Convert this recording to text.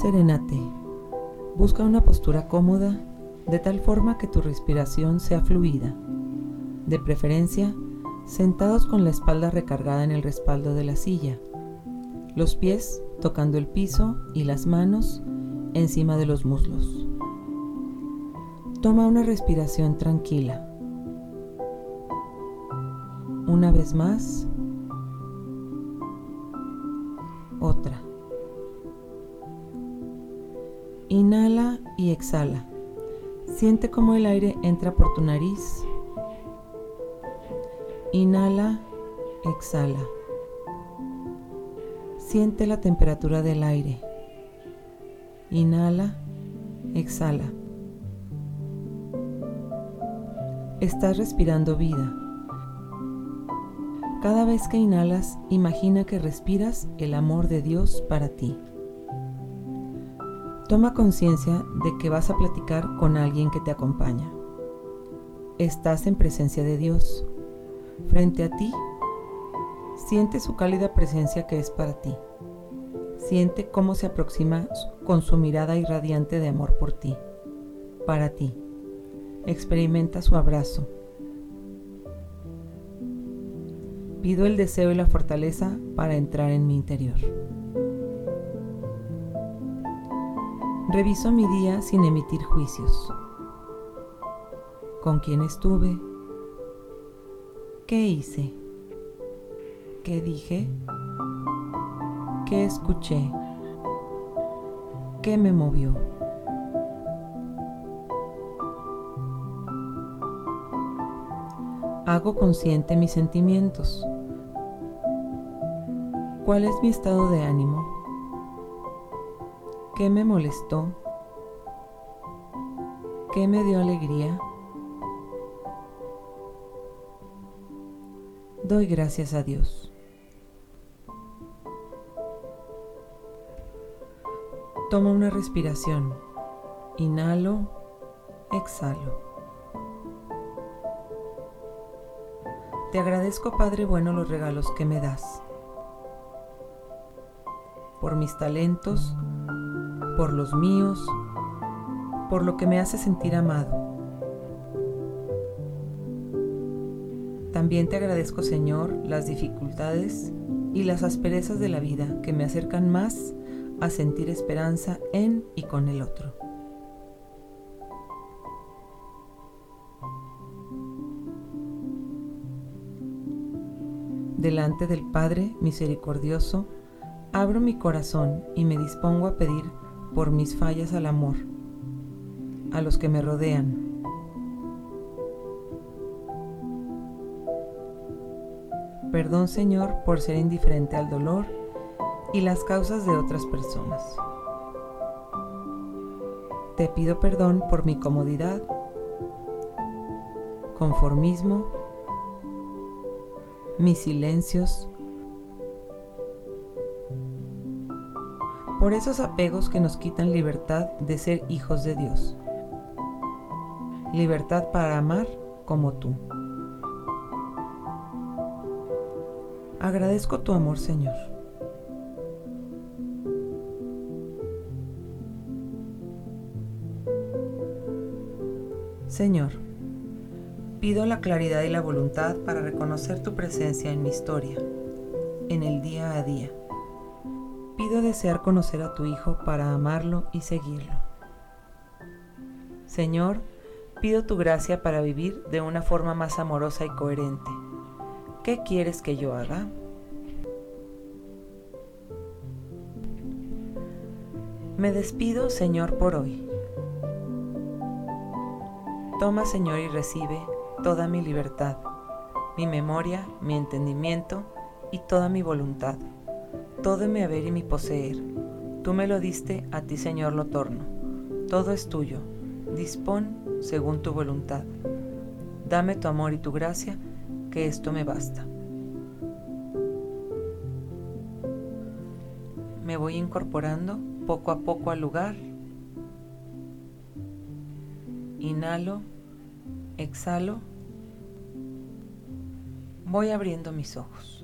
Serénate. Busca una postura cómoda de tal forma que tu respiración sea fluida. De preferencia, sentados con la espalda recargada en el respaldo de la silla, los pies tocando el piso y las manos encima de los muslos. Toma una respiración tranquila. Una vez más. Otra. Inhala y exhala. Siente cómo el aire entra por tu nariz. Inhala, exhala. Siente la temperatura del aire. Inhala, exhala. Estás respirando vida. Cada vez que inhalas, imagina que respiras el amor de Dios para ti. Toma conciencia de que vas a platicar con alguien que te acompaña. Estás en presencia de Dios. Frente a ti, siente su cálida presencia que es para ti. Siente cómo se aproxima con su mirada irradiante de amor por ti, para ti. Experimenta su abrazo. Pido el deseo y la fortaleza para entrar en mi interior. Reviso mi día sin emitir juicios. ¿Con quién estuve? ¿Qué hice? ¿Qué dije? ¿Qué escuché? ¿Qué me movió? Hago consciente mis sentimientos. ¿Cuál es mi estado de ánimo? ¿Qué me molestó? ¿Qué me dio alegría? Doy gracias a Dios. Toma una respiración. Inhalo, exhalo. Te agradezco, Padre bueno, los regalos que me das. Por mis talentos, por los míos, por lo que me hace sentir amado. También te agradezco, Señor, las dificultades y las asperezas de la vida que me acercan más a sentir esperanza en y con el otro. Delante del Padre misericordioso, abro mi corazón y me dispongo a pedir por mis fallas al amor, a los que me rodean. Perdón Señor por ser indiferente al dolor y las causas de otras personas. Te pido perdón por mi comodidad, conformismo, mis silencios, por esos apegos que nos quitan libertad de ser hijos de Dios. Libertad para amar como tú. Agradezco tu amor, Señor. Señor, pido la claridad y la voluntad para reconocer tu presencia en mi historia, en el día a día pido desear conocer a tu Hijo para amarlo y seguirlo. Señor, pido tu gracia para vivir de una forma más amorosa y coherente. ¿Qué quieres que yo haga? Me despido, Señor, por hoy. Toma, Señor, y recibe toda mi libertad, mi memoria, mi entendimiento y toda mi voluntad todo mi haber y mi poseer. Tú me lo diste, a ti Señor lo torno. Todo es tuyo. Dispón según tu voluntad. Dame tu amor y tu gracia, que esto me basta. Me voy incorporando poco a poco al lugar. Inhalo, exhalo. Voy abriendo mis ojos.